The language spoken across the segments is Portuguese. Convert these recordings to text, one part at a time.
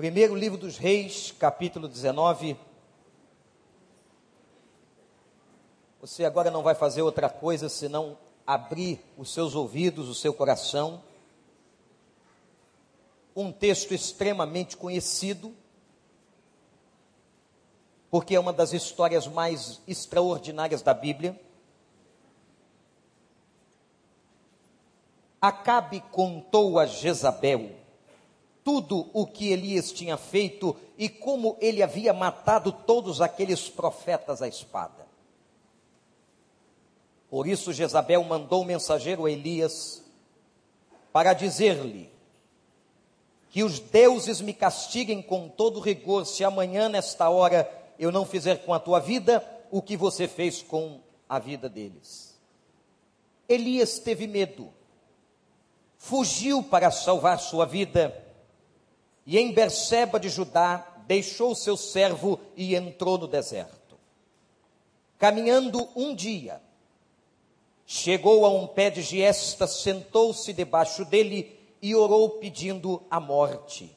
Primeiro livro dos Reis, capítulo 19. Você agora não vai fazer outra coisa senão abrir os seus ouvidos, o seu coração. Um texto extremamente conhecido, porque é uma das histórias mais extraordinárias da Bíblia. Acabe contou a Jezabel tudo o que Elias tinha feito e como ele havia matado todos aqueles profetas à espada. Por isso Jezabel mandou o mensageiro a Elias para dizer-lhe que os deuses me castiguem com todo rigor se amanhã nesta hora eu não fizer com a tua vida o que você fez com a vida deles. Elias teve medo, fugiu para salvar sua vida e em Berseba de Judá deixou seu servo e entrou no deserto. Caminhando um dia, chegou a um pé de giesta, sentou-se debaixo dele e orou pedindo a morte.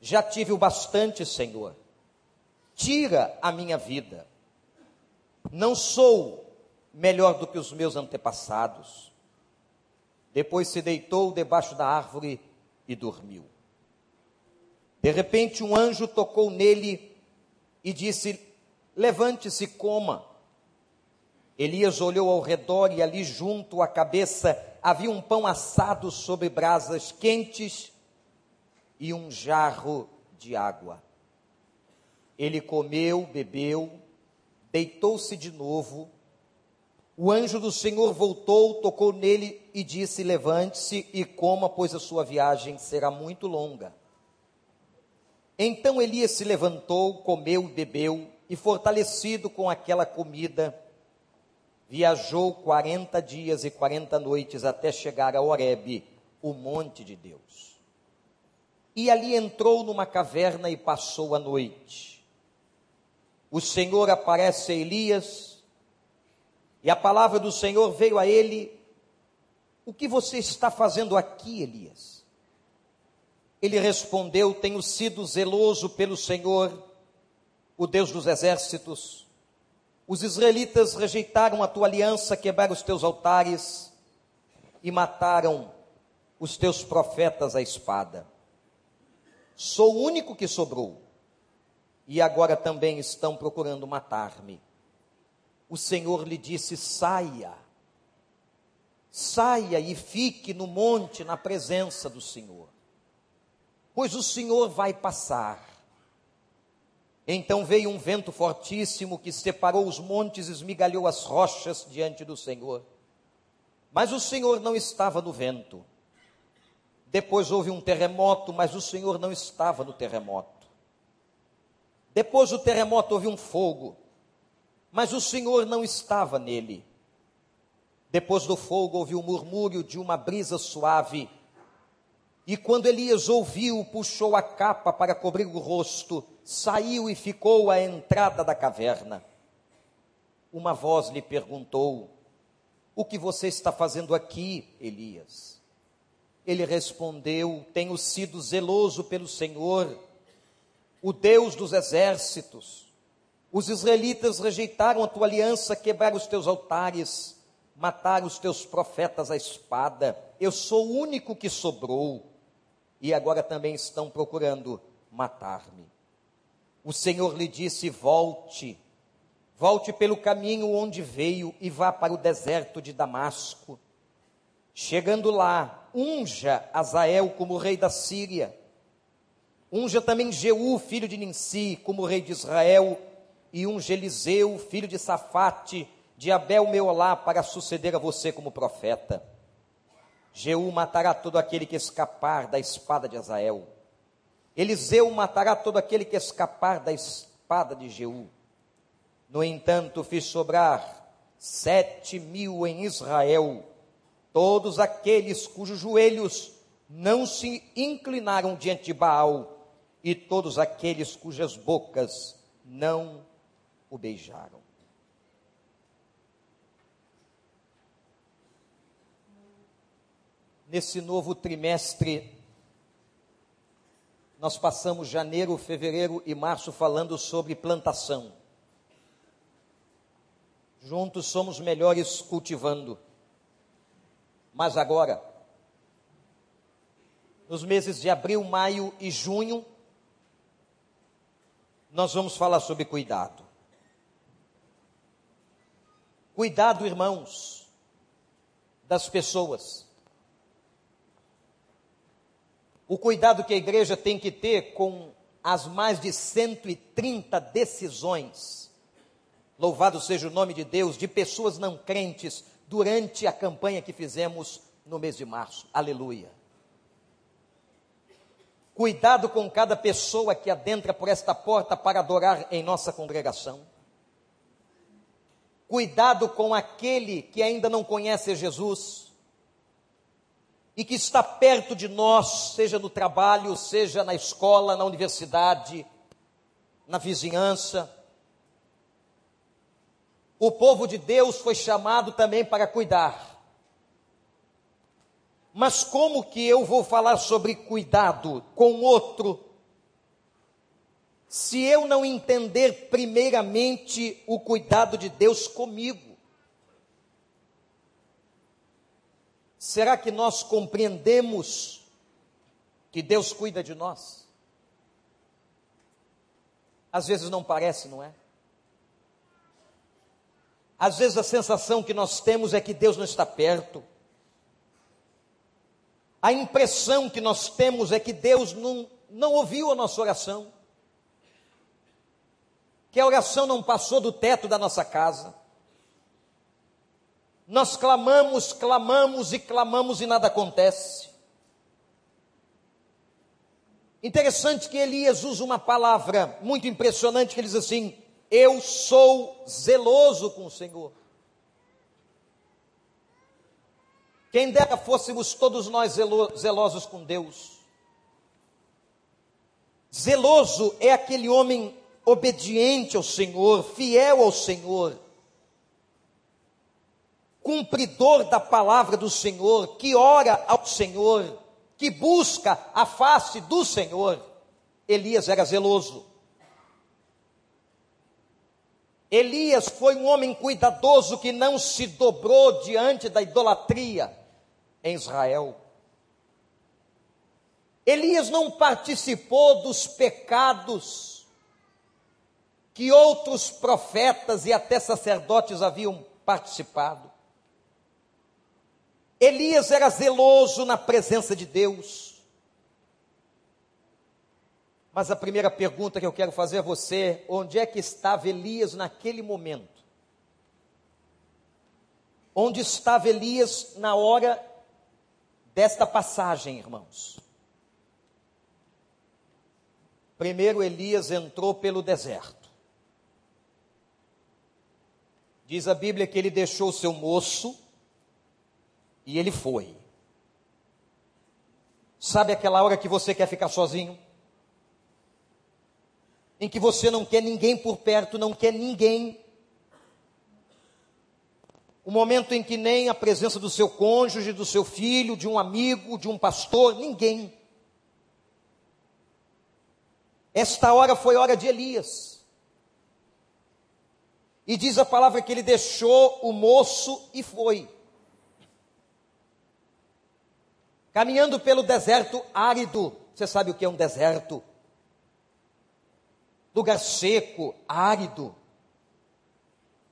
Já tive o bastante, Senhor. Tira a minha vida. Não sou melhor do que os meus antepassados. Depois se deitou debaixo da árvore e dormiu. De repente, um anjo tocou nele e disse: Levante-se, coma. Elias olhou ao redor e ali junto à cabeça havia um pão assado sobre brasas quentes e um jarro de água. Ele comeu, bebeu, deitou-se de novo. O anjo do Senhor voltou, tocou nele e disse: Levante-se e coma, pois a sua viagem será muito longa. Então Elias se levantou, comeu, bebeu e, fortalecido com aquela comida, viajou quarenta dias e quarenta noites até chegar a Horebe, o monte de Deus. E ali entrou numa caverna e passou a noite. O Senhor aparece a Elias, e a palavra do Senhor veio a ele: O que você está fazendo aqui, Elias? Ele respondeu: Tenho sido zeloso pelo Senhor, o Deus dos exércitos. Os israelitas rejeitaram a tua aliança, quebraram os teus altares e mataram os teus profetas à espada. Sou o único que sobrou e agora também estão procurando matar-me. O Senhor lhe disse: saia, saia e fique no monte na presença do Senhor pois o Senhor vai passar. Então veio um vento fortíssimo que separou os montes, esmigalhou as rochas diante do Senhor. Mas o Senhor não estava no vento. Depois houve um terremoto, mas o Senhor não estava no terremoto. Depois do terremoto houve um fogo, mas o Senhor não estava nele. Depois do fogo houve um murmúrio de uma brisa suave, e quando Elias ouviu, puxou a capa para cobrir o rosto, saiu e ficou à entrada da caverna. Uma voz lhe perguntou: O que você está fazendo aqui, Elias? Ele respondeu: Tenho sido zeloso pelo Senhor, o Deus dos exércitos. Os israelitas rejeitaram a tua aliança, quebraram os teus altares, mataram os teus profetas à espada. Eu sou o único que sobrou e agora também estão procurando matar-me. O Senhor lhe disse: Volte, volte pelo caminho onde veio e vá para o deserto de Damasco. Chegando lá, unja Azael como rei da Síria. Unja também Jeú, filho de Ninsi, como rei de Israel, e unja Eliseu, filho de Safate, de Abel Meolá, para suceder a você como profeta. Jeú matará todo aquele que escapar da espada de Azael. Eliseu matará todo aquele que escapar da espada de Jeú. No entanto, fiz sobrar sete mil em Israel, todos aqueles cujos joelhos não se inclinaram diante de Baal, e todos aqueles cujas bocas não o beijaram. Nesse novo trimestre, nós passamos janeiro, fevereiro e março falando sobre plantação. Juntos somos melhores cultivando. Mas agora, nos meses de abril, maio e junho, nós vamos falar sobre cuidado. Cuidado, irmãos, das pessoas. O cuidado que a igreja tem que ter com as mais de 130 decisões, louvado seja o nome de Deus, de pessoas não crentes durante a campanha que fizemos no mês de março. Aleluia. Cuidado com cada pessoa que adentra por esta porta para adorar em nossa congregação. Cuidado com aquele que ainda não conhece Jesus e que está perto de nós, seja no trabalho, seja na escola, na universidade, na vizinhança. O povo de Deus foi chamado também para cuidar. Mas como que eu vou falar sobre cuidado com outro se eu não entender primeiramente o cuidado de Deus comigo? Será que nós compreendemos que Deus cuida de nós? Às vezes não parece, não é? Às vezes a sensação que nós temos é que Deus não está perto a impressão que nós temos é que Deus não, não ouviu a nossa oração, que a oração não passou do teto da nossa casa. Nós clamamos, clamamos e clamamos e nada acontece. Interessante que Elias usa uma palavra muito impressionante que ele diz assim: Eu sou zeloso com o Senhor. Quem dera fôssemos todos nós zelosos com Deus. Zeloso é aquele homem obediente ao Senhor, fiel ao Senhor, cumpridor da palavra do Senhor, que ora ao Senhor, que busca a face do Senhor. Elias era zeloso. Elias foi um homem cuidadoso que não se dobrou diante da idolatria em Israel. Elias não participou dos pecados que outros profetas e até sacerdotes haviam participado. Elias era zeloso na presença de Deus. Mas a primeira pergunta que eu quero fazer a você: onde é que estava Elias naquele momento? Onde estava Elias na hora desta passagem, irmãos. Primeiro Elias entrou pelo deserto. Diz a Bíblia que ele deixou seu moço e ele foi. Sabe aquela hora que você quer ficar sozinho? Em que você não quer ninguém por perto, não quer ninguém o momento em que nem a presença do seu cônjuge, do seu filho, de um amigo, de um pastor, ninguém. Esta hora foi hora de Elias. E diz a palavra que ele deixou o moço e foi. Caminhando pelo deserto árido. Você sabe o que é um deserto? Lugar seco, árido.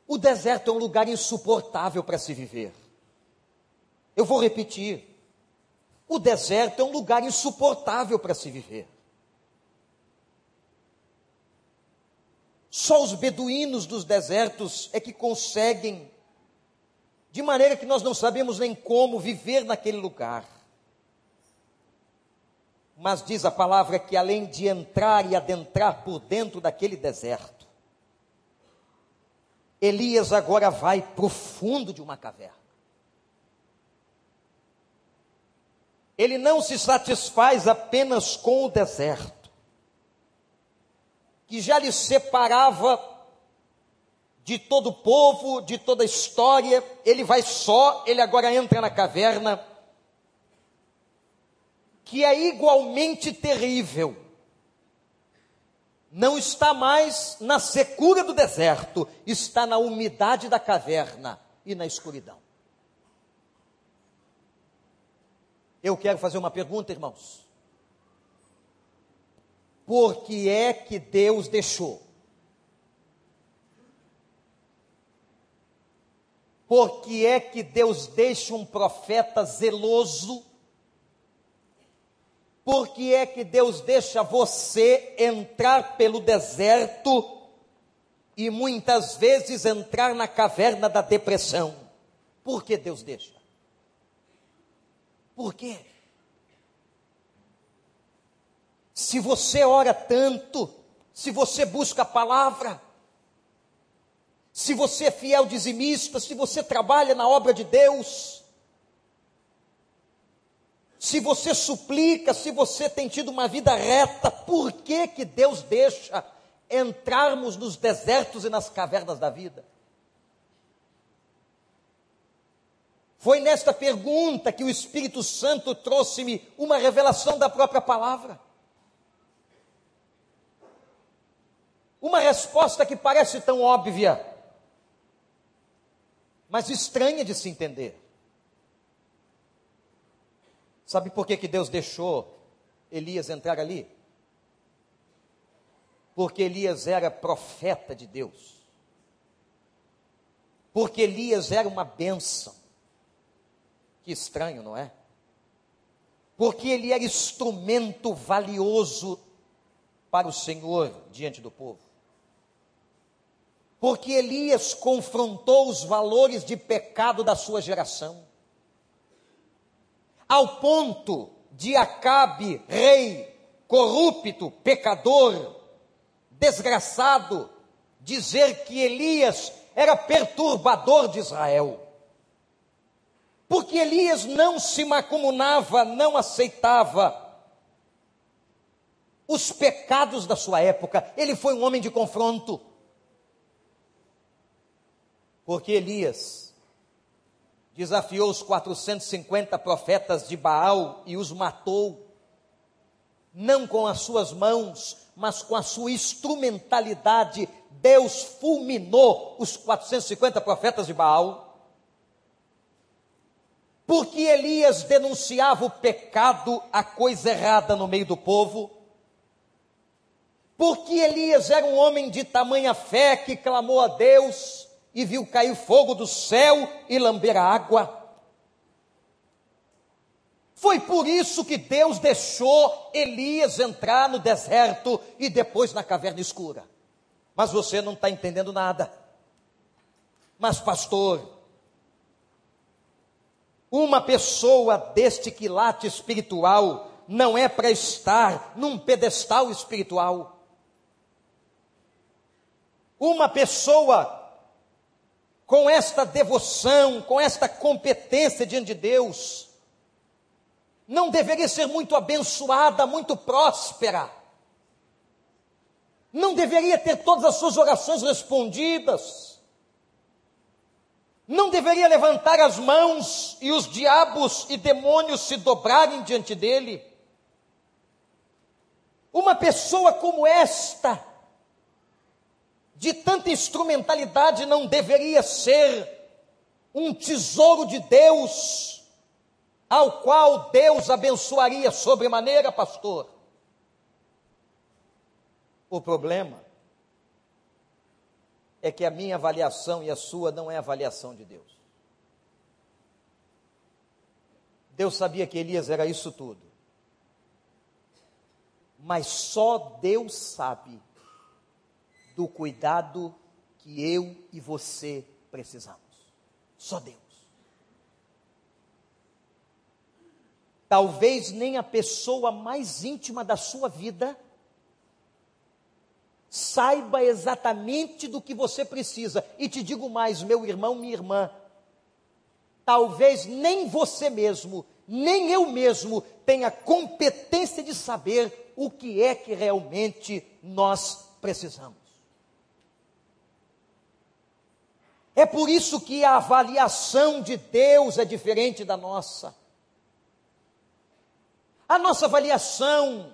O deserto é um lugar insuportável para se viver. Eu vou repetir. O deserto é um lugar insuportável para se viver. Só os beduínos dos desertos é que conseguem, de maneira que nós não sabemos nem como viver naquele lugar. Mas diz a palavra que além de entrar e adentrar por dentro daquele deserto, Elias agora vai para o fundo de uma caverna. Ele não se satisfaz apenas com o deserto, que já lhe separava de todo o povo, de toda a história, ele vai só, ele agora entra na caverna, que é igualmente terrível. não está mais na secura do deserto, está na umidade da caverna e na escuridão. Eu quero fazer uma pergunta, irmãos. Por que é que Deus deixou? Por que é que Deus deixa um profeta zeloso? Por que é que Deus deixa você entrar pelo deserto e muitas vezes entrar na caverna da depressão? Por que Deus deixa? Por quê? Se você ora tanto, se você busca a palavra, se você é fiel dizimista, se você trabalha na obra de Deus, se você suplica, se você tem tido uma vida reta, por que que Deus deixa entrarmos nos desertos e nas cavernas da vida? Foi nesta pergunta que o Espírito Santo trouxe-me uma revelação da própria palavra. Uma resposta que parece tão óbvia, mas estranha de se entender. Sabe por que, que Deus deixou Elias entrar ali? Porque Elias era profeta de Deus. Porque Elias era uma bênção. Que estranho, não é? Porque ele era instrumento valioso para o Senhor diante do povo. Porque Elias confrontou os valores de pecado da sua geração ao ponto de Acabe, rei corrupto, pecador, desgraçado, dizer que Elias era perturbador de Israel. Porque Elias não se macumunava, não aceitava os pecados da sua época. Ele foi um homem de confronto. Porque Elias desafiou os 450 profetas de Baal e os matou, não com as suas mãos, mas com a sua instrumentalidade. Deus fulminou os 450 profetas de Baal. Porque Elias denunciava o pecado, a coisa errada no meio do povo. Porque Elias era um homem de tamanha fé que clamou a Deus e viu cair fogo do céu e lamber a água. Foi por isso que Deus deixou Elias entrar no deserto e depois na caverna escura. Mas você não está entendendo nada. Mas, pastor, uma pessoa deste quilate espiritual não é para estar num pedestal espiritual. Uma pessoa com esta devoção, com esta competência diante de Deus, não deveria ser muito abençoada, muito próspera, não deveria ter todas as suas orações respondidas, não deveria levantar as mãos e os diabos e demônios se dobrarem diante dele. Uma pessoa como esta, de tanta instrumentalidade não deveria ser um tesouro de Deus, ao qual Deus abençoaria sobremaneira, pastor? O problema é que a minha avaliação e a sua não é a avaliação de Deus. Deus sabia que Elias era isso tudo. Mas só Deus sabe do cuidado que eu e você precisamos. Só Deus. Talvez nem a pessoa mais íntima da sua vida saiba exatamente do que você precisa. E te digo mais, meu irmão, minha irmã, talvez nem você mesmo, nem eu mesmo tenha competência de saber o que é que realmente nós precisamos. É por isso que a avaliação de Deus é diferente da nossa. A nossa avaliação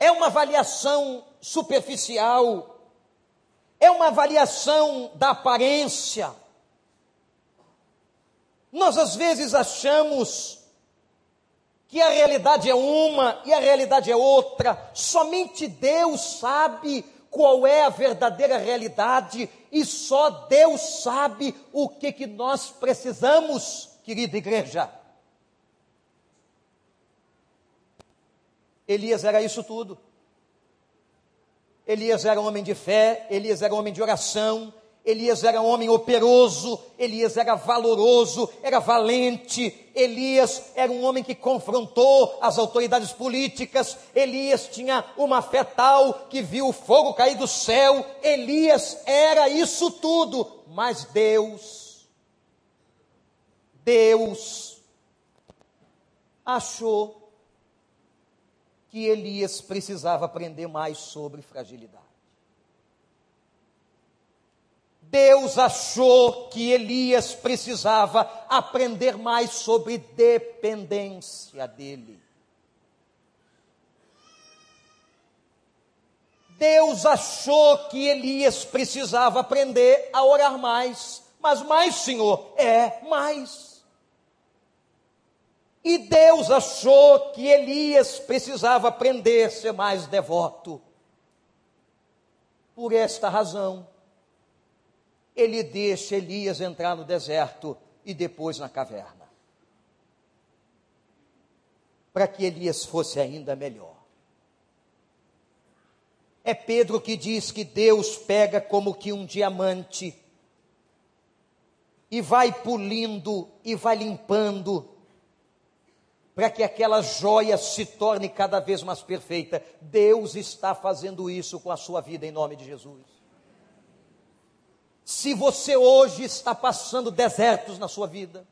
é uma avaliação superficial, é uma avaliação da aparência. Nós às vezes achamos que a realidade é uma e a realidade é outra. Somente Deus sabe qual é a verdadeira realidade e só Deus sabe o que, que nós precisamos, querida igreja. Elias era isso tudo. Elias era um homem de fé, Elias era um homem de oração, Elias era um homem operoso, Elias era valoroso, era valente, Elias era um homem que confrontou as autoridades políticas, Elias tinha uma fé tal que viu o fogo cair do céu, Elias era isso tudo, mas Deus, Deus achou que Elias precisava aprender mais sobre fragilidade. Deus achou que Elias precisava aprender mais sobre dependência dele. Deus achou que Elias precisava aprender a orar mais. Mas mais, Senhor, é mais. E Deus achou que Elias precisava aprender a ser mais devoto. Por esta razão, ele deixa Elias entrar no deserto e depois na caverna. Para que Elias fosse ainda melhor. É Pedro que diz que Deus pega como que um diamante e vai pulindo e vai limpando para que aquela joia se torne cada vez mais perfeita. Deus está fazendo isso com a sua vida em nome de Jesus. Se você hoje está passando desertos na sua vida,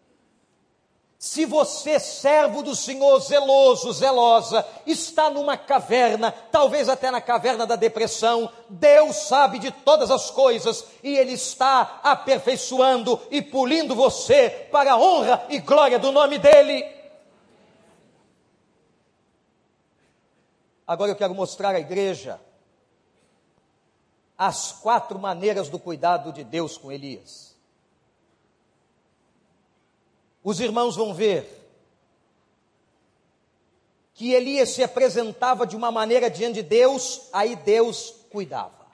se você, servo do Senhor, zeloso, zelosa, está numa caverna, talvez até na caverna da depressão, Deus sabe de todas as coisas e Ele está aperfeiçoando e pulindo você para a honra e glória do nome dEle. Agora eu quero mostrar à igreja as quatro maneiras do cuidado de Deus com Elias. Os irmãos vão ver que Elias se apresentava de uma maneira diante de Deus, aí Deus cuidava.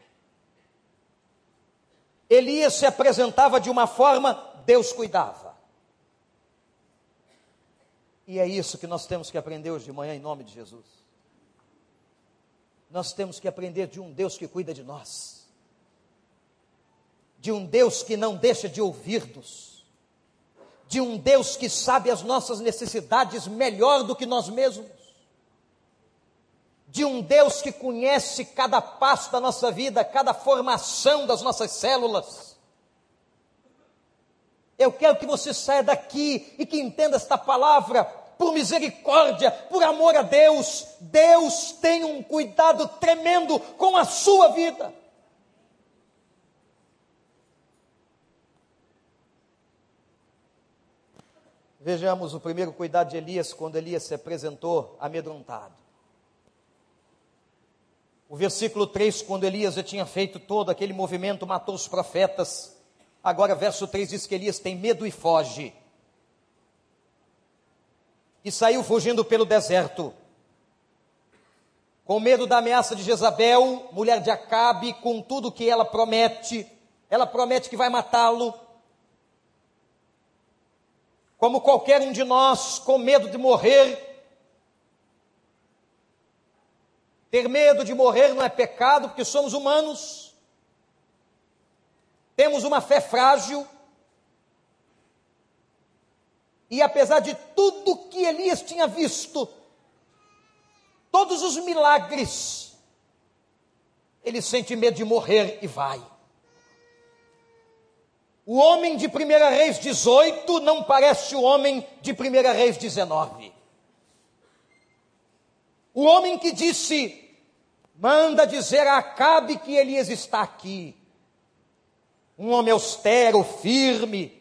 Elias se apresentava de uma forma, Deus cuidava. E é isso que nós temos que aprender hoje de manhã em nome de Jesus nós temos que aprender de um Deus que cuida de nós, de um Deus que não deixa de ouvir-nos, de um Deus que sabe as nossas necessidades melhor do que nós mesmos, de um Deus que conhece cada passo da nossa vida, cada formação das nossas células. Eu quero que você saia daqui e que entenda esta palavra por misericórdia, por amor a Deus, Deus tem um cuidado tremendo com a sua vida. Vejamos o primeiro cuidado de Elias quando Elias se apresentou amedrontado. O versículo 3, quando Elias já tinha feito todo aquele movimento, matou os profetas. Agora, verso 3 diz que Elias tem medo e foge e saiu fugindo pelo deserto. Com medo da ameaça de Jezabel, mulher de Acabe, com tudo que ela promete, ela promete que vai matá-lo. Como qualquer um de nós, com medo de morrer. Ter medo de morrer não é pecado, porque somos humanos. Temos uma fé frágil e apesar de tudo que Elias tinha visto, todos os milagres, ele sente medo de morrer e vai. O homem de 1 Reis 18 não parece o homem de 1 Reis 19. O homem que disse: manda dizer a Acabe que Elias está aqui. Um homem austero, firme,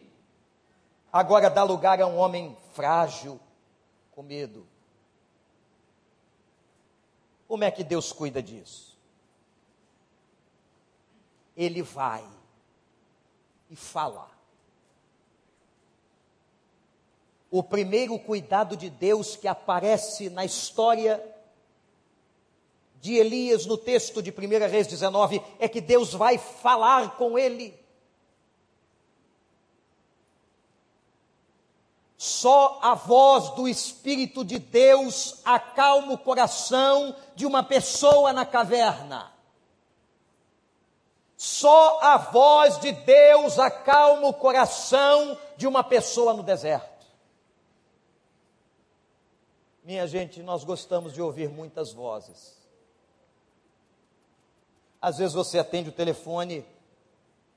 agora dá lugar a um homem frágil, com medo. Como é que Deus cuida disso? ele vai e fala. O primeiro cuidado de Deus que aparece na história de Elias no texto de 1 Reis 19 é que Deus vai falar com ele. Só a voz do Espírito de Deus acalma o coração de uma pessoa na caverna. Só a voz de Deus acalma o coração de uma pessoa no deserto. Minha gente, nós gostamos de ouvir muitas vozes. Às vezes você atende o telefone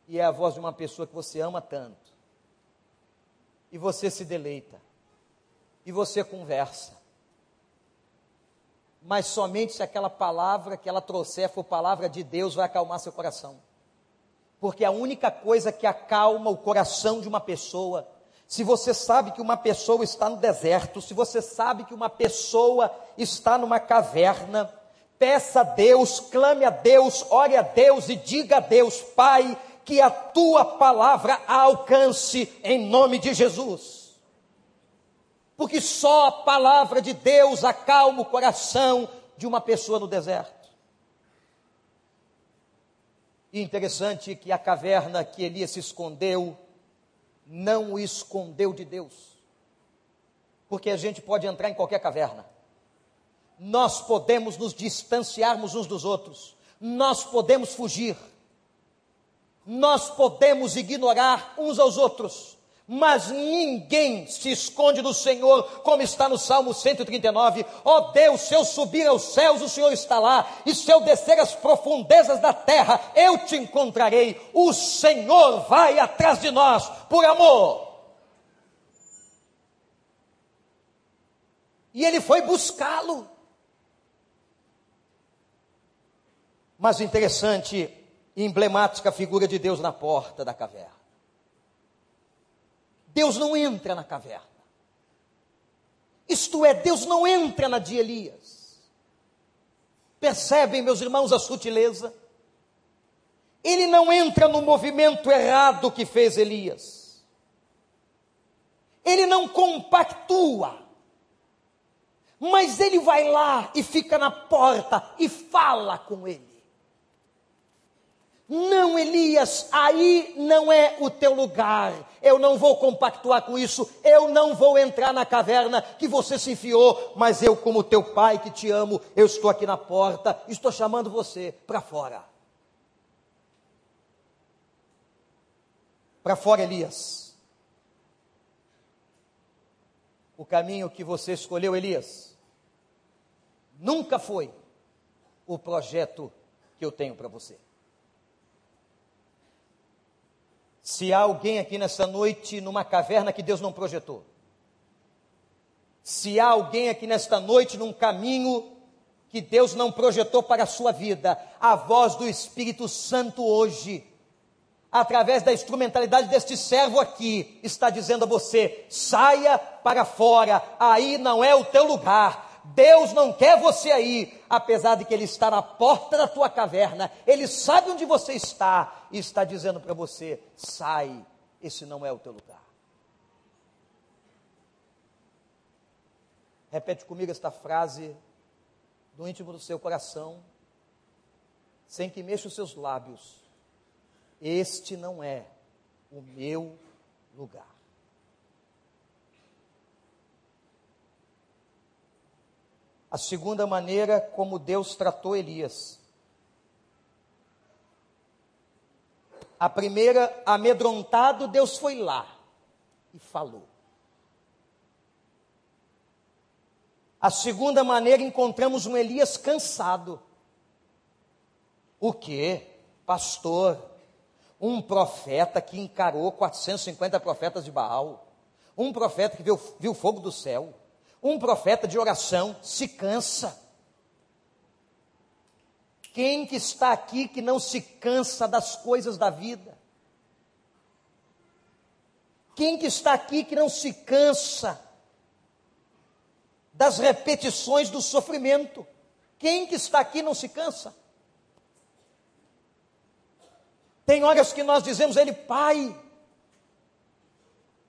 e é a voz de uma pessoa que você ama tanto. E você se deleita. E você conversa. Mas somente se aquela palavra que ela trouxer for palavra de Deus vai acalmar seu coração porque a única coisa que acalma o coração de uma pessoa, se você sabe que uma pessoa está no deserto, se você sabe que uma pessoa está numa caverna, peça a Deus, clame a Deus, ore a Deus e diga a Deus, Pai, que a tua palavra alcance em nome de Jesus. Porque só a palavra de Deus acalma o coração de uma pessoa no deserto. E interessante que a caverna que Elias se escondeu, não o escondeu de Deus. Porque a gente pode entrar em qualquer caverna. Nós podemos nos distanciarmos uns dos outros. Nós podemos fugir. Nós podemos ignorar uns aos outros mas ninguém se esconde do Senhor, como está no Salmo 139. Ó oh Deus, se eu subir aos céus, o Senhor está lá, e se eu descer às profundezas da terra, eu te encontrarei. O Senhor vai atrás de nós por amor. E ele foi buscá-lo. Mas interessante emblemática figura de Deus na porta da caverna. Deus não entra na caverna. Isto é, Deus não entra na de Elias. Percebem, meus irmãos, a sutileza? Ele não entra no movimento errado que fez Elias. Ele não compactua. Mas ele vai lá e fica na porta e fala com ele. Não, Elias, aí não é o teu lugar. Eu não vou compactuar com isso. Eu não vou entrar na caverna que você se enfiou. Mas eu, como teu pai que te amo, eu estou aqui na porta. Estou chamando você para fora. Para fora, Elias. O caminho que você escolheu, Elias, nunca foi o projeto que eu tenho para você. Se há alguém aqui nessa noite numa caverna que Deus não projetou, se há alguém aqui nesta noite num caminho que Deus não projetou para a sua vida, a voz do Espírito Santo hoje, através da instrumentalidade deste servo aqui, está dizendo a você: saia para fora, aí não é o teu lugar. Deus não quer você aí, apesar de que Ele está na porta da tua caverna, Ele sabe onde você está e está dizendo para você: sai, esse não é o teu lugar. Repete comigo esta frase do íntimo do seu coração, sem que mexa os seus lábios. Este não é o meu lugar. A segunda maneira como Deus tratou Elias. A primeira, amedrontado, Deus foi lá e falou. A segunda maneira, encontramos um Elias cansado. O que? Pastor, um profeta que encarou 450 profetas de Baal, um profeta que viu, viu fogo do céu, um profeta de oração se cansa. Quem que está aqui que não se cansa das coisas da vida? Quem que está aqui que não se cansa das repetições do sofrimento? Quem que está aqui não se cansa? Tem horas que nós dizemos a Ele, Pai,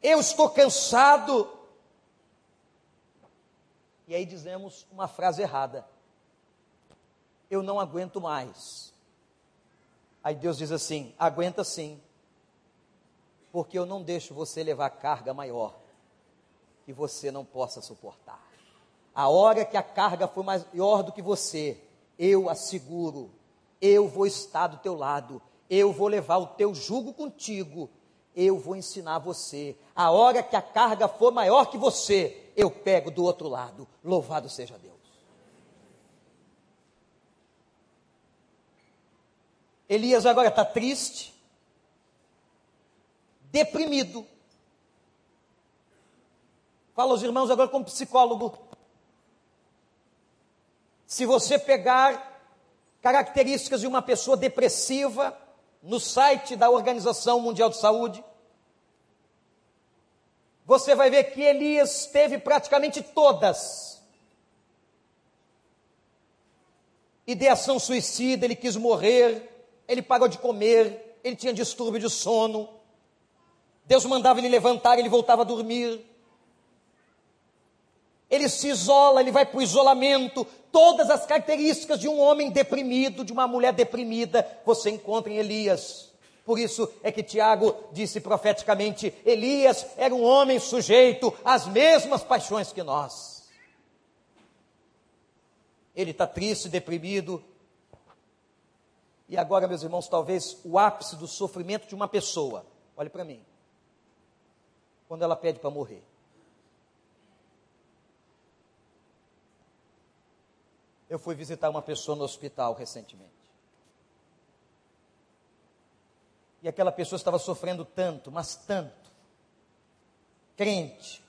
eu estou cansado. E aí dizemos uma frase errada: Eu não aguento mais. Aí Deus diz assim: Aguenta sim, porque eu não deixo você levar carga maior que você não possa suportar. A hora que a carga for maior do que você, eu asseguro, eu vou estar do teu lado, eu vou levar o teu jugo contigo, eu vou ensinar você. A hora que a carga for maior que você, eu pego do outro lado. Louvado seja Deus. Elias agora está triste, deprimido. Fala aos irmãos agora como psicólogo. Se você pegar características de uma pessoa depressiva no site da Organização Mundial de Saúde, você vai ver que Elias teve praticamente todas. Ideação suicida, ele quis morrer, ele parou de comer, ele tinha distúrbio de sono. Deus mandava ele levantar, ele voltava a dormir ele se isola, ele vai para o isolamento. Todas as características de um homem deprimido, de uma mulher deprimida, você encontra em Elias. Por isso é que Tiago disse profeticamente: Elias era um homem sujeito às mesmas paixões que nós. Ele está triste, deprimido. E agora, meus irmãos, talvez o ápice do sofrimento de uma pessoa. Olhe para mim. Quando ela pede para morrer. Eu fui visitar uma pessoa no hospital recentemente. E aquela pessoa estava sofrendo tanto, mas tanto, crente,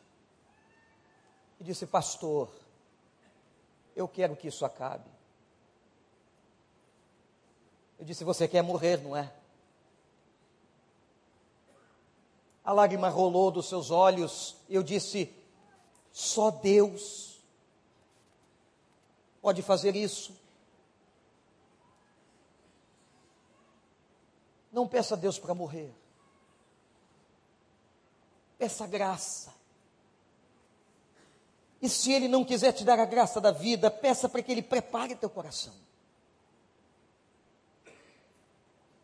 e disse: Pastor, eu quero que isso acabe. Eu disse: Você quer morrer, não é? A lágrima rolou dos seus olhos. Eu disse: Só Deus pode fazer isso. Não peça a Deus para morrer. Peça graça. E se Ele não quiser te dar a graça da vida, peça para que Ele prepare teu coração.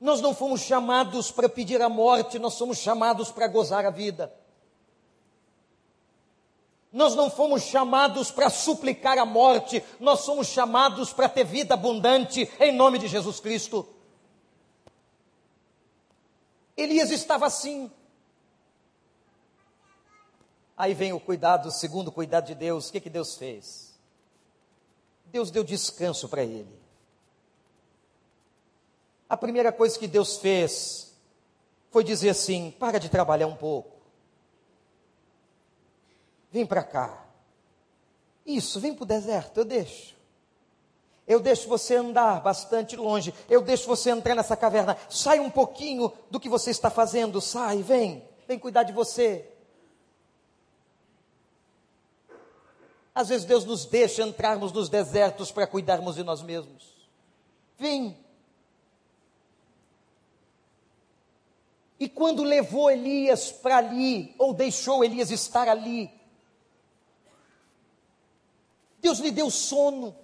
Nós não fomos chamados para pedir a morte, nós somos chamados para gozar a vida. Nós não fomos chamados para suplicar a morte, nós somos chamados para ter vida abundante em nome de Jesus Cristo. Elias estava assim. Aí vem o cuidado, o segundo cuidado de Deus. O que, que Deus fez? Deus deu descanso para ele. A primeira coisa que Deus fez foi dizer assim: para de trabalhar um pouco. Vem para cá. Isso, vem para o deserto, eu deixo. Eu deixo você andar bastante longe. Eu deixo você entrar nessa caverna. Sai um pouquinho do que você está fazendo. Sai, vem. Vem cuidar de você. Às vezes Deus nos deixa entrarmos nos desertos para cuidarmos de nós mesmos. Vem. E quando levou Elias para ali, ou deixou Elias estar ali, Deus lhe deu sono.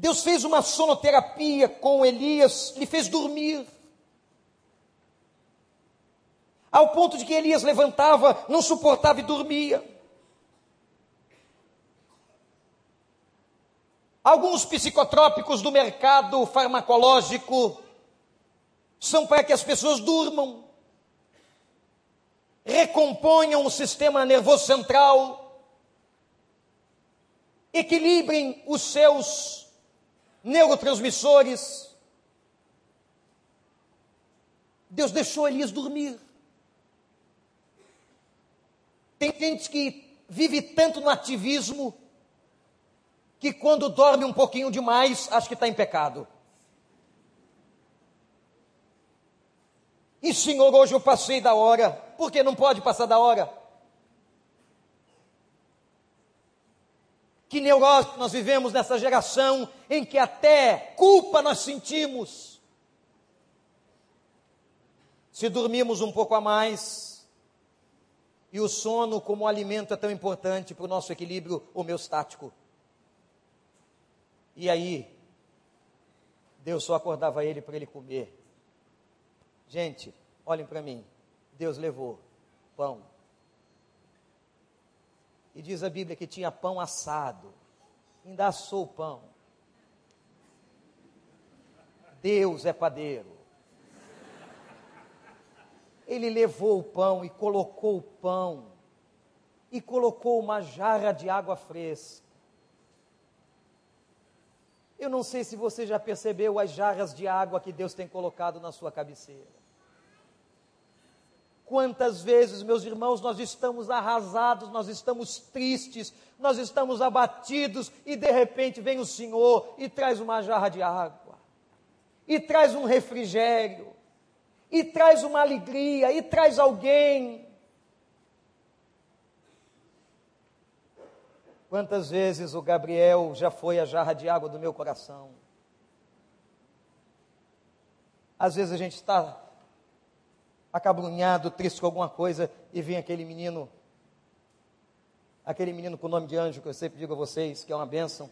Deus fez uma sonoterapia com Elias, lhe fez dormir. Ao ponto de que Elias levantava, não suportava e dormia. Alguns psicotrópicos do mercado farmacológico são para que as pessoas durmam, recomponham o sistema nervoso central, equilibrem os seus neurotransmissores. Deus deixou Elias dormir. Tem gente que vive tanto no ativismo que quando dorme um pouquinho demais, acha que está em pecado. E Senhor, hoje eu passei da hora. Por que não pode passar da hora? Que neurose nós vivemos nessa geração em que até culpa nós sentimos Se dormimos um pouco a mais, e o sono, como alimento, é tão importante para o nosso equilíbrio homeostático. E aí, Deus só acordava ele para ele comer. Gente, olhem para mim. Deus levou pão. E diz a Bíblia que tinha pão assado. Ainda assou o pão. Deus é padeiro. Ele levou o pão e colocou o pão. E colocou uma jarra de água fresca. Eu não sei se você já percebeu as jarras de água que Deus tem colocado na sua cabeceira. Quantas vezes, meus irmãos, nós estamos arrasados, nós estamos tristes, nós estamos abatidos e de repente vem o Senhor e traz uma jarra de água, e traz um refrigério, e traz uma alegria, e traz alguém. Quantas vezes o Gabriel já foi a jarra de água do meu coração? Às vezes a gente está acabrunhado, triste com alguma coisa, e vem aquele menino, aquele menino com o nome de anjo, que eu sempre digo a vocês, que é uma bênção.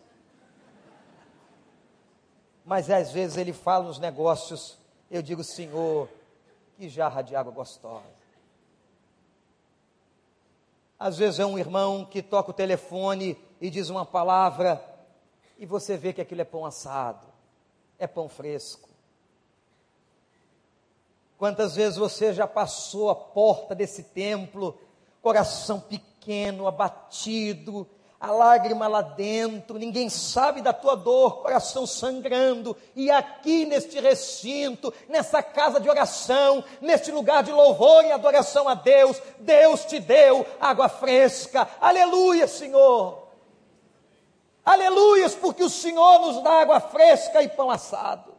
Mas às vezes ele fala nos negócios, eu digo, Senhor, que jarra de água gostosa. Às vezes é um irmão que toca o telefone e diz uma palavra, e você vê que aquilo é pão assado, é pão fresco. Quantas vezes você já passou a porta desse templo, coração pequeno, abatido, a lágrima lá dentro, ninguém sabe da tua dor, coração sangrando, e aqui neste recinto, nessa casa de oração, neste lugar de louvor e adoração a Deus, Deus te deu água fresca, aleluia, Senhor. Aleluias, porque o Senhor nos dá água fresca e pão assado.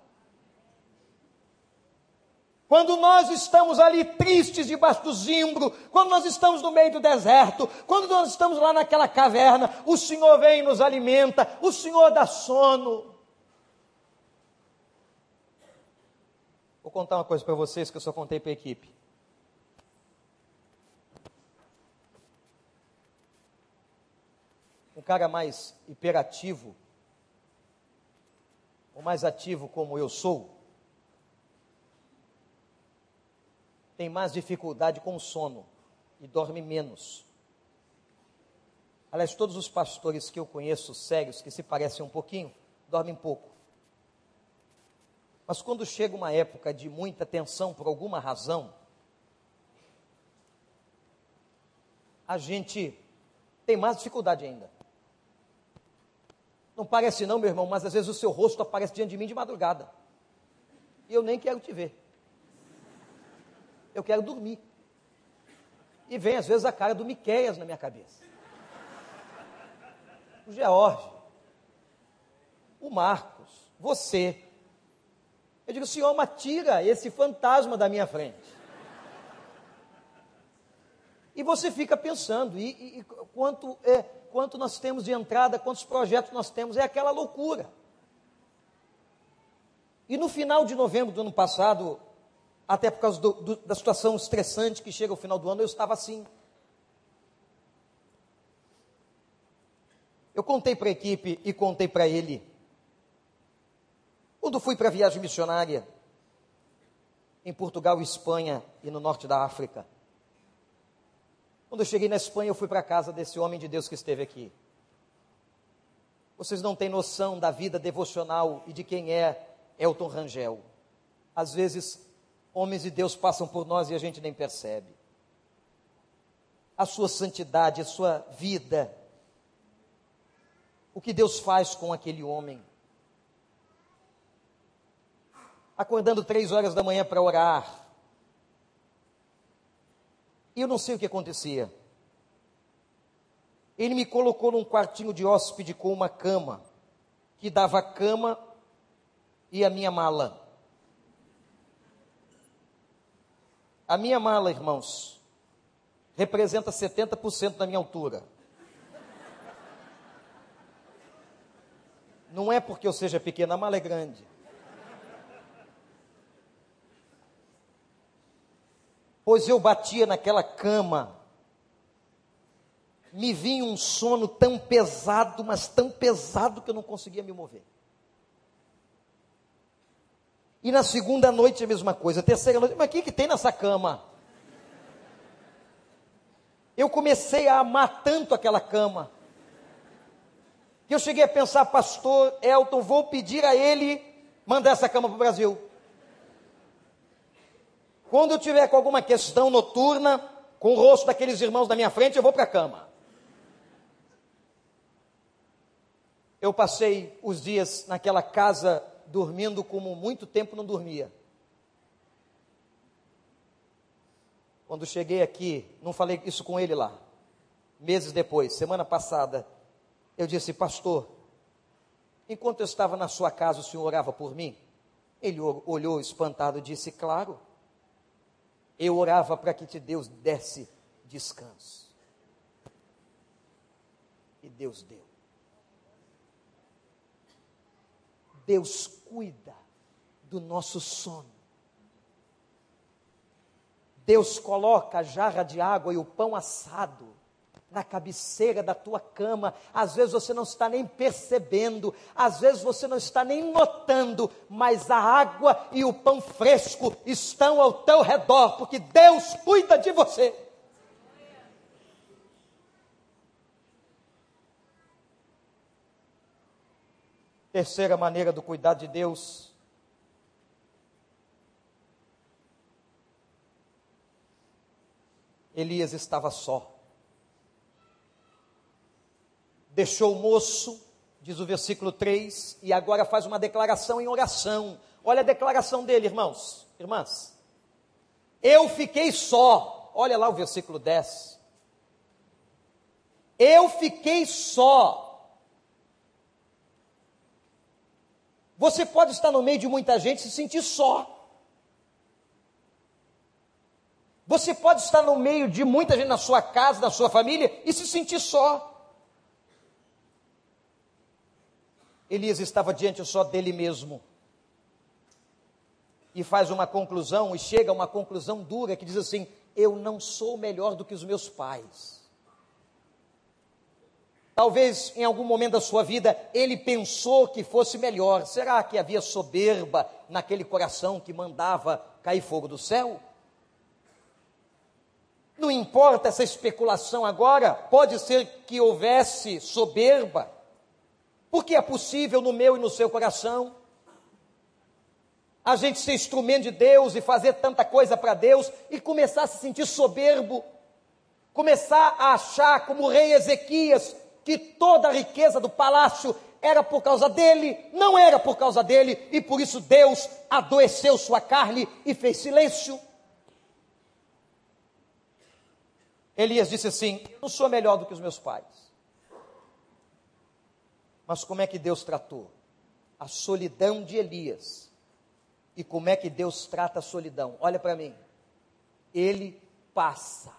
Quando nós estamos ali tristes debaixo do zimbro, quando nós estamos no meio do deserto, quando nós estamos lá naquela caverna, o Senhor vem e nos alimenta, o Senhor dá sono. Vou contar uma coisa para vocês que eu só contei para a equipe. Um cara mais hiperativo, ou mais ativo como eu sou, tem mais dificuldade com o sono e dorme menos. Aliás, todos os pastores que eu conheço, sérios, que se parecem um pouquinho, dormem pouco. Mas quando chega uma época de muita tensão por alguma razão, a gente tem mais dificuldade ainda. Não parece não, meu irmão, mas às vezes o seu rosto aparece diante de mim de madrugada. E eu nem quero te ver eu quero dormir. E vem às vezes a cara do Miqueias na minha cabeça. O George, o Marcos, você. Eu digo, Senhor, mas tira esse fantasma da minha frente. E você fica pensando, e, e, e quanto, é, quanto nós temos de entrada, quantos projetos nós temos, é aquela loucura. E no final de novembro do ano passado, até por causa do, do, da situação estressante que chega ao final do ano, eu estava assim. Eu contei para a equipe e contei para ele. Quando fui para a viagem missionária, em Portugal, Espanha e no norte da África. Quando eu cheguei na Espanha, eu fui para a casa desse homem de Deus que esteve aqui. Vocês não têm noção da vida devocional e de quem é Elton Rangel. Às vezes, homens de Deus passam por nós e a gente nem percebe. A sua santidade, a sua vida, o que Deus faz com aquele homem. Acordando três horas da manhã para orar. E eu não sei o que acontecia. Ele me colocou num quartinho de hóspede com uma cama, que dava a cama e a minha mala. A minha mala, irmãos, representa 70% da minha altura. Não é porque eu seja pequena, a mala é grande. pois eu batia naquela cama. Me vinha um sono tão pesado, mas tão pesado que eu não conseguia me mover. E na segunda noite a mesma coisa, terceira noite, mas o que, que tem nessa cama? Eu comecei a amar tanto aquela cama, que eu cheguei a pensar, pastor Elton, vou pedir a ele mandar essa cama para o Brasil. Quando eu tiver com alguma questão noturna, com o rosto daqueles irmãos da minha frente, eu vou para a cama. Eu passei os dias naquela casa dormindo como muito tempo não dormia. Quando cheguei aqui, não falei isso com ele lá. Meses depois, semana passada, eu disse, pastor, enquanto eu estava na sua casa, o senhor orava por mim? Ele olhou espantado e disse, claro. Eu orava para que te Deus desse descanso. E Deus deu. Deus cuida do nosso sono. Deus coloca a jarra de água e o pão assado na cabeceira da tua cama. Às vezes você não está nem percebendo, às vezes você não está nem notando, mas a água e o pão fresco estão ao teu redor, porque Deus cuida de você. Terceira maneira do cuidado de Deus. Elias estava só. Deixou o moço, diz o versículo 3, e agora faz uma declaração em oração. Olha a declaração dele, irmãos, irmãs. Eu fiquei só. Olha lá o versículo 10. Eu fiquei só Você pode estar no meio de muita gente e se sentir só. Você pode estar no meio de muita gente na sua casa, na sua família e se sentir só. Elias estava diante só dele mesmo. E faz uma conclusão, e chega a uma conclusão dura que diz assim: Eu não sou melhor do que os meus pais. Talvez em algum momento da sua vida ele pensou que fosse melhor. Será que havia soberba naquele coração que mandava cair fogo do céu? Não importa essa especulação agora, pode ser que houvesse soberba, porque é possível no meu e no seu coração a gente ser instrumento de Deus e fazer tanta coisa para Deus e começar a se sentir soberbo, começar a achar como o rei Ezequias que toda a riqueza do palácio era por causa dele, não era por causa dele, e por isso Deus adoeceu sua carne e fez silêncio. Elias disse assim: Eu não sou melhor do que os meus pais. Mas como é que Deus tratou? A solidão de Elias. E como é que Deus trata a solidão? Olha para mim. Ele passa.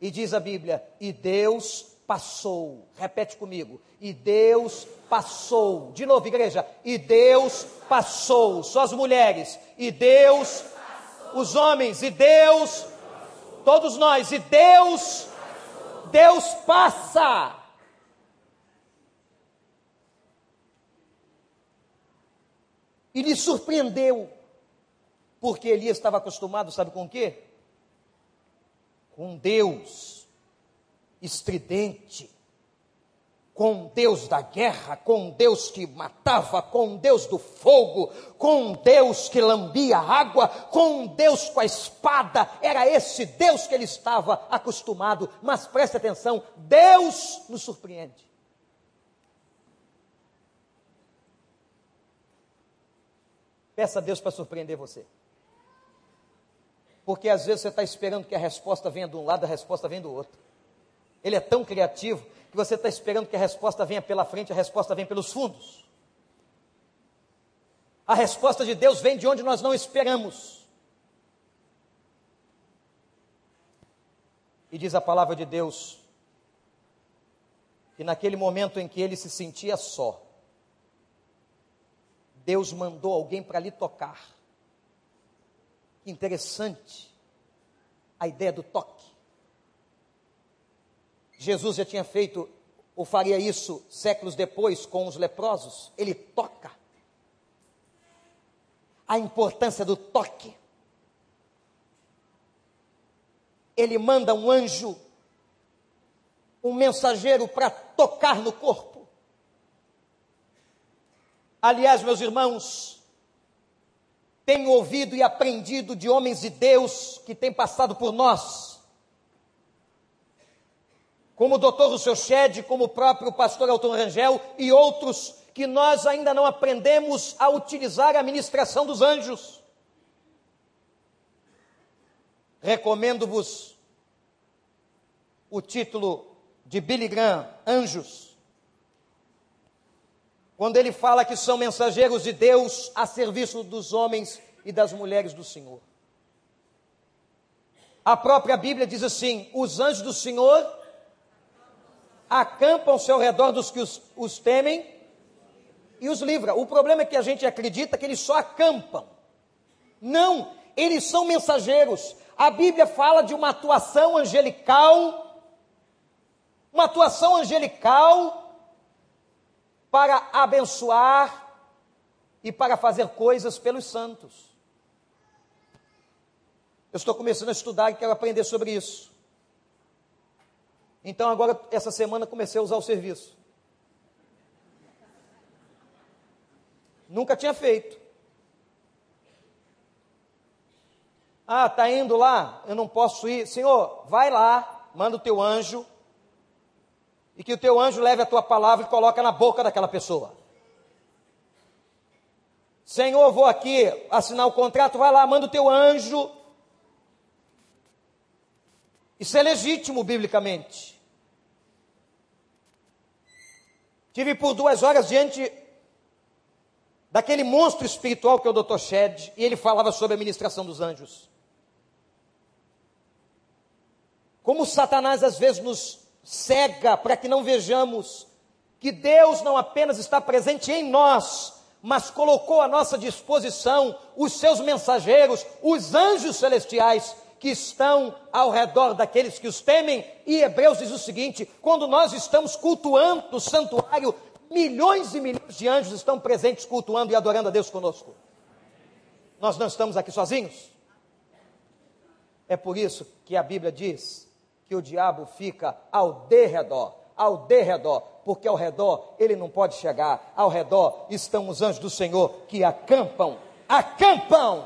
E diz a Bíblia: e Deus passou. Repete comigo. E Deus passou. De novo, igreja. E Deus passou. Só as mulheres. E Deus, os homens. E Deus, todos nós. E Deus, Deus passa. E lhe surpreendeu. Porque Elias estava acostumado, sabe com o quê? Com Deus estridente, com Deus da guerra, com Deus que matava, com Deus do fogo, com Deus que lambia água, com Deus com a espada. Era esse Deus que ele estava acostumado. Mas preste atenção: Deus nos surpreende. Peça a Deus para surpreender você. Porque às vezes você está esperando que a resposta venha de um lado, a resposta vem do outro. Ele é tão criativo que você está esperando que a resposta venha pela frente, a resposta vem pelos fundos. A resposta de Deus vem de onde nós não esperamos. E diz a palavra de Deus que naquele momento em que ele se sentia só, Deus mandou alguém para lhe tocar interessante a ideia do toque. Jesus já tinha feito ou faria isso séculos depois com os leprosos. Ele toca. A importância do toque. Ele manda um anjo, um mensageiro para tocar no corpo. Aliás, meus irmãos, tenho ouvido e aprendido de homens de Deus que têm passado por nós como o doutor Rousseau Shedd, como o próprio pastor Elton Rangel e outros, que nós ainda não aprendemos a utilizar a ministração dos anjos. Recomendo-vos o título de Billy Graham, Anjos, quando ele fala que são mensageiros de Deus a serviço dos homens e das mulheres do Senhor. A própria Bíblia diz assim: os anjos do Senhor acampam-se ao redor dos que os, os temem e os livra. O problema é que a gente acredita que eles só acampam. Não, eles são mensageiros. A Bíblia fala de uma atuação angelical, uma atuação angelical para abençoar e para fazer coisas pelos santos. Eu estou começando a estudar e quero aprender sobre isso. Então agora, essa semana, comecei a usar o serviço. Nunca tinha feito. Ah, está indo lá? Eu não posso ir. Senhor, vai lá, manda o teu anjo, e que o teu anjo leve a tua palavra e coloca na boca daquela pessoa. Senhor, vou aqui assinar o contrato, vai lá, manda o teu anjo, isso é legítimo biblicamente. Tive por duas horas diante daquele monstro espiritual que é o Dr. Shed, e ele falava sobre a ministração dos anjos. Como Satanás às vezes nos cega para que não vejamos que Deus não apenas está presente em nós, mas colocou à nossa disposição os seus mensageiros, os anjos celestiais, que estão ao redor daqueles que os temem. E Hebreus diz o seguinte: quando nós estamos cultuando o santuário, milhões e milhões de anjos estão presentes cultuando e adorando a Deus conosco. Nós não estamos aqui sozinhos. É por isso que a Bíblia diz que o diabo fica ao derredor, ao derredor, porque ao redor ele não pode chegar, ao redor estão os anjos do Senhor que acampam, acampam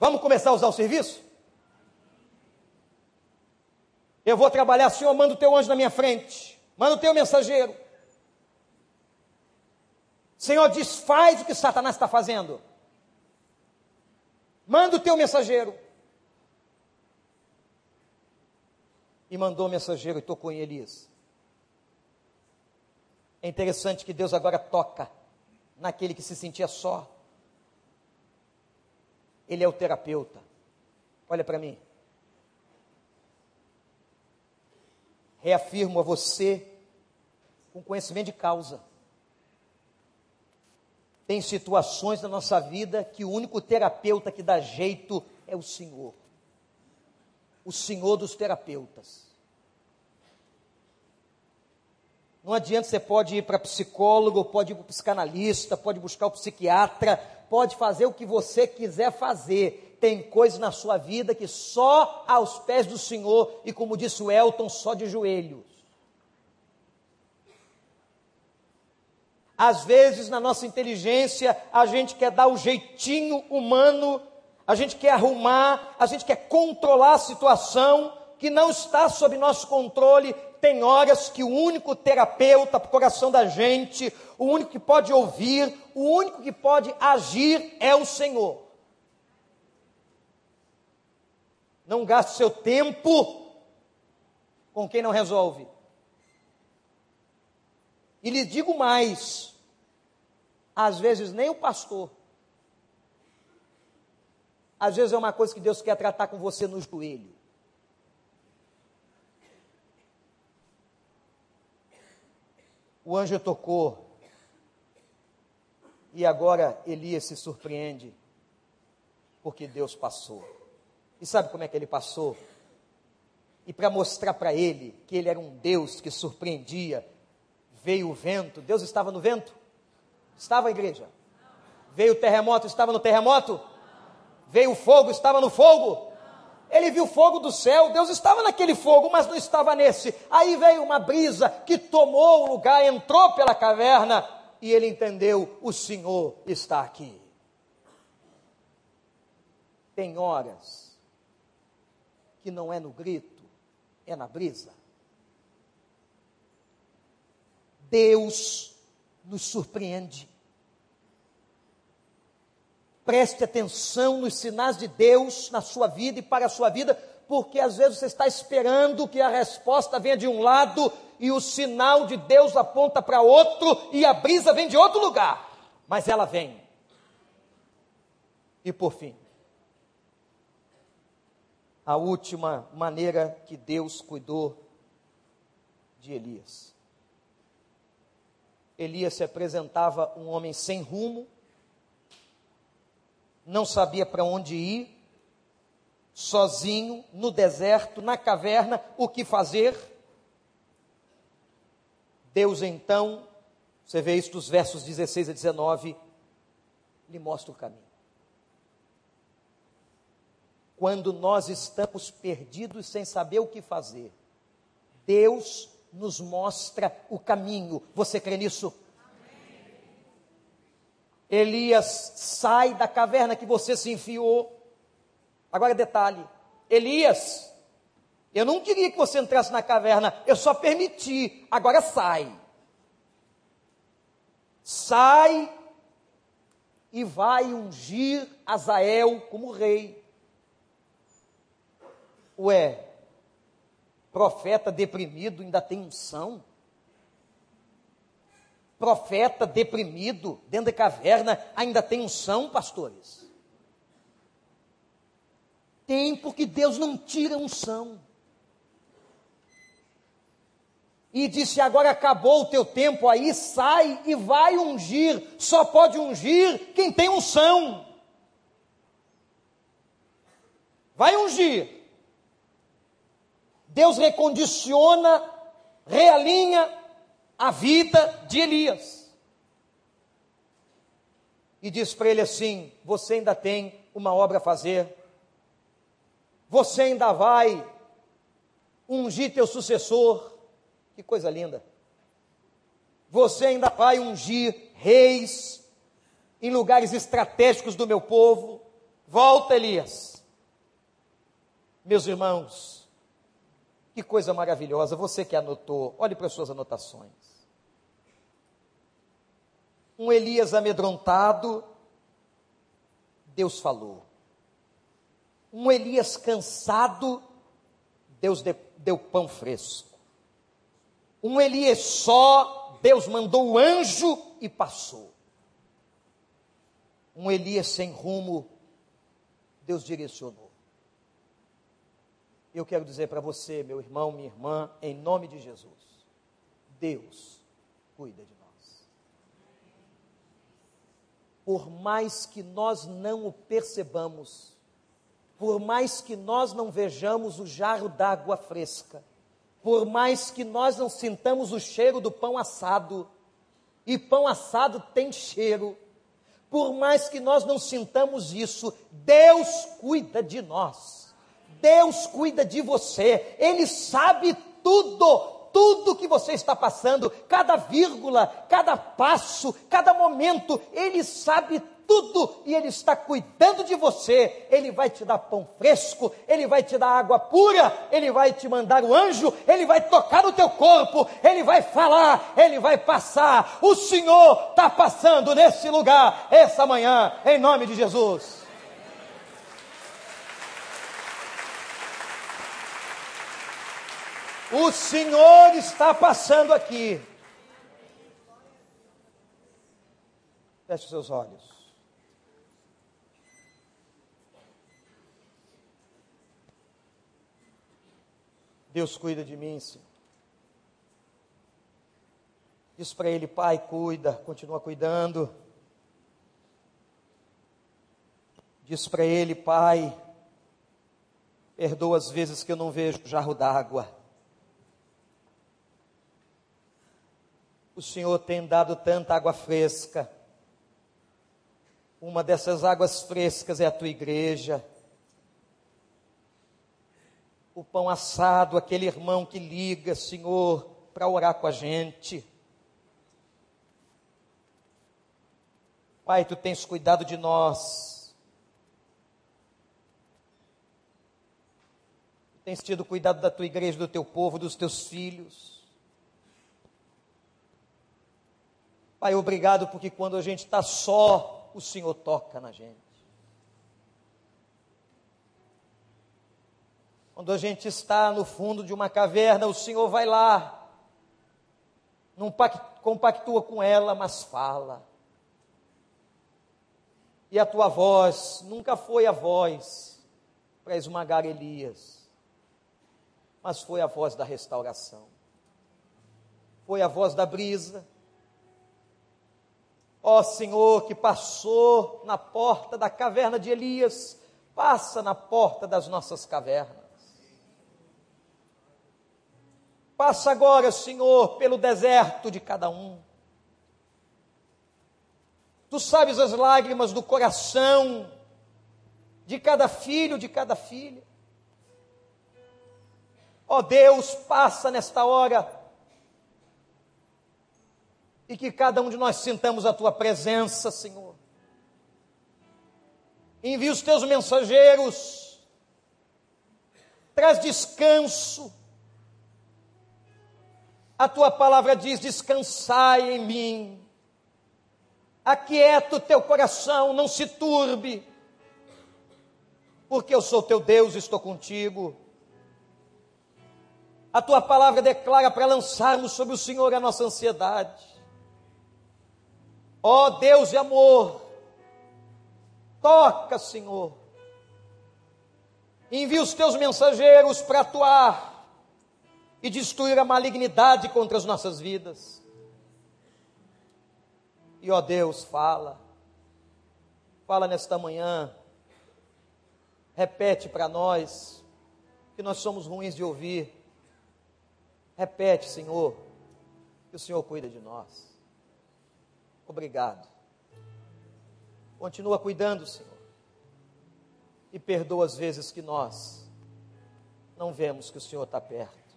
Vamos começar a usar o serviço? Eu vou trabalhar, Senhor, manda o teu anjo na minha frente, manda o teu mensageiro. Senhor, desfaz o que Satanás está fazendo. Manda o teu mensageiro. E mandou o mensageiro e tocou em Elias. É interessante que Deus agora toca naquele que se sentia só. Ele é o terapeuta. Olha para mim. Reafirmo a você com conhecimento de causa. Tem situações na nossa vida que o único terapeuta que dá jeito é o Senhor. O Senhor dos terapeutas. Não adianta, você pode ir para psicólogo, pode ir para psicanalista, pode buscar o psiquiatra, pode fazer o que você quiser fazer. Tem coisas na sua vida que só aos pés do Senhor, e como disse o Elton, só de joelhos. Às vezes, na nossa inteligência, a gente quer dar o jeitinho humano, a gente quer arrumar, a gente quer controlar a situação que não está sob nosso controle, tem horas que o único terapeuta para o coração da gente, o único que pode ouvir, o único que pode agir é o Senhor. Não gaste seu tempo com quem não resolve. E lhe digo mais: às vezes nem o pastor. Às vezes é uma coisa que Deus quer tratar com você no joelho. O anjo tocou. E agora Elias se surpreende. porque Deus passou. E sabe como é que ele passou? E para mostrar para ele que ele era um Deus que surpreendia, veio o vento. Deus estava no vento? Estava a igreja. Veio o terremoto, estava no terremoto? Veio o fogo, estava no fogo? Ele viu fogo do céu, Deus estava naquele fogo, mas não estava nesse. Aí veio uma brisa que tomou o lugar, entrou pela caverna e ele entendeu: o Senhor está aqui. Tem horas que não é no grito, é na brisa. Deus nos surpreende. Preste atenção nos sinais de Deus na sua vida e para a sua vida, porque às vezes você está esperando que a resposta venha de um lado e o sinal de Deus aponta para outro e a brisa vem de outro lugar, mas ela vem. E por fim, a última maneira que Deus cuidou de Elias. Elias se apresentava um homem sem rumo, não sabia para onde ir, sozinho, no deserto, na caverna, o que fazer. Deus então, você vê isso dos versos 16 a 19, lhe mostra o caminho. Quando nós estamos perdidos sem saber o que fazer, Deus nos mostra o caminho. Você crê nisso? Elias sai da caverna que você se enfiou. Agora, detalhe: Elias, eu não queria que você entrasse na caverna, eu só permiti, agora sai. Sai e vai ungir Azael como rei. Ué, profeta deprimido ainda tem unção? Profeta deprimido, dentro da caverna, ainda tem unção, pastores? Tem, porque Deus não tira unção. E disse: agora acabou o teu tempo aí, sai e vai ungir. Só pode ungir quem tem unção. Vai ungir. Deus recondiciona, realinha a vida de Elias. E diz para ele assim: Você ainda tem uma obra a fazer, você ainda vai ungir teu sucessor. Que coisa linda! Você ainda vai ungir reis em lugares estratégicos do meu povo. Volta, Elias. Meus irmãos, que coisa maravilhosa, você que anotou, olhe para as suas anotações. Um Elias amedrontado, Deus falou. Um Elias cansado, Deus deu pão fresco. Um Elias só, Deus mandou o anjo e passou. Um Elias sem rumo, Deus direcionou. Eu quero dizer para você, meu irmão, minha irmã, em nome de Jesus, Deus cuida de nós. Por mais que nós não o percebamos, por mais que nós não vejamos o jarro d'água fresca, por mais que nós não sintamos o cheiro do pão assado, e pão assado tem cheiro, por mais que nós não sintamos isso, Deus cuida de nós. Deus cuida de você, Ele sabe tudo, tudo que você está passando, cada vírgula, cada passo, cada momento, Ele sabe tudo e Ele está cuidando de você. Ele vai te dar pão fresco, Ele vai te dar água pura, Ele vai te mandar o anjo, Ele vai tocar no teu corpo, Ele vai falar, Ele vai passar. O Senhor está passando nesse lugar essa manhã, em nome de Jesus. O Senhor está passando aqui. Feche seus olhos. Deus cuida de mim, Senhor. Diz para ele, Pai, cuida, continua cuidando. Diz para ele, Pai, perdoa as vezes que eu não vejo jarro d'água. O Senhor tem dado tanta água fresca. Uma dessas águas frescas é a tua igreja. O pão assado, aquele irmão que liga, Senhor, para orar com a gente. Pai, tu tens cuidado de nós. Tu tens tido cuidado da tua igreja, do teu povo, dos teus filhos. Pai, obrigado porque quando a gente está só, o Senhor toca na gente. Quando a gente está no fundo de uma caverna, o Senhor vai lá não compactua com ela, mas fala. E a tua voz nunca foi a voz para esmagar Elias, mas foi a voz da restauração. Foi a voz da brisa. Ó Senhor, que passou na porta da caverna de Elias, passa na porta das nossas cavernas. Passa agora, Senhor, pelo deserto de cada um. Tu sabes as lágrimas do coração de cada filho, de cada filha. Ó Deus, passa nesta hora e que cada um de nós sintamos a tua presença, Senhor. Envia os teus mensageiros, traz descanso a tua palavra diz: descansai em mim. Aquieta o teu coração, não se turbe, porque eu sou teu Deus e estou contigo. A tua palavra declara para lançarmos sobre o Senhor a nossa ansiedade. Ó oh, Deus e amor, toca, Senhor. Envia os teus mensageiros para atuar e destruir a malignidade contra as nossas vidas. E ó Deus, fala, fala nesta manhã, repete para nós, que nós somos ruins de ouvir. Repete, Senhor, que o Senhor cuida de nós. Obrigado. Continua cuidando, Senhor. E perdoa as vezes que nós não vemos que o Senhor está perto.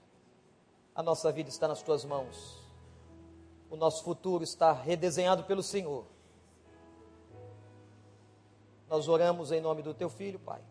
A nossa vida está nas tuas mãos. O nosso futuro está redesenhado pelo Senhor. Nós oramos em nome do teu filho, Pai.